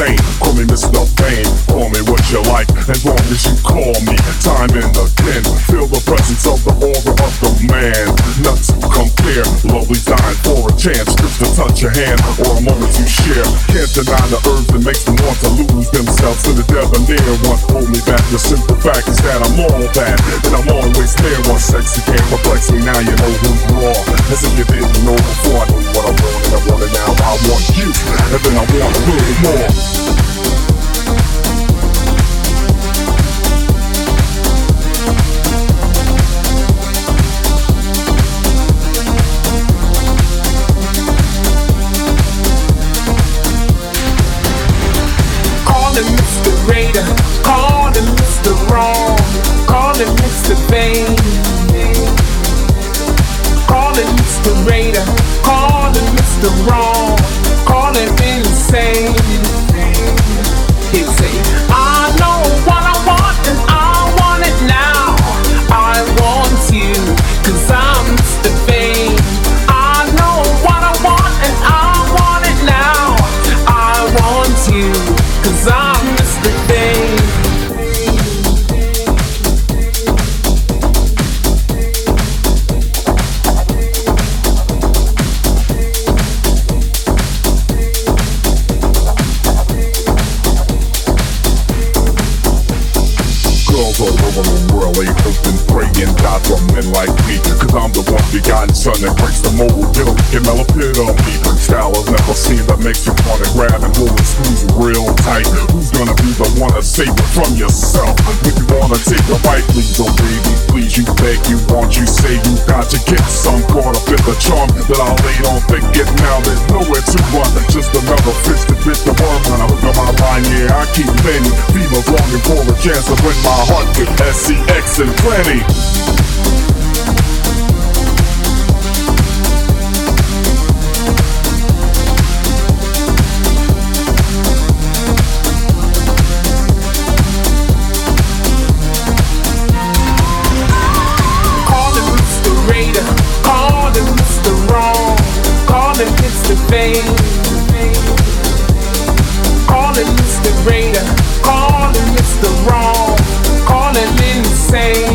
insane. Call me Mr. Vain, call me what you like, as long as you call me time and again. Feel the presence of the aura of the man. Nuts compare, lovely time chance to touch your hand or a moment to share. Can't deny the urge that makes them want to lose themselves to the devil debonair one. Hold me back. The simple fact is that I'm all that, and I'm always there. One sexy can't perplex me. Now you know who's raw. As if you didn't know before. I know what I want, and I want it now. I want you, and then I want a little more. Cause I'm men like me. Cause I'm the one begotten son that breaks the mold. Get a get epitome. Style I've never seen that makes you wanna grab and hold the screws real tight. Who's gonna be the one to save it from yourself? If you wanna take a bite, please, oh baby, please, you beg, you want, you say you got to get some caught up in the charm that I laid on thick. Get now, there's nowhere to run. Just another fish to bit the worm. When I hook up my line, yeah, I keep bending. Females longing for a chance to win my heart with SCX and plenty. Mr. Call him Mr. Raider, call him Mr. Wrong, call him insane.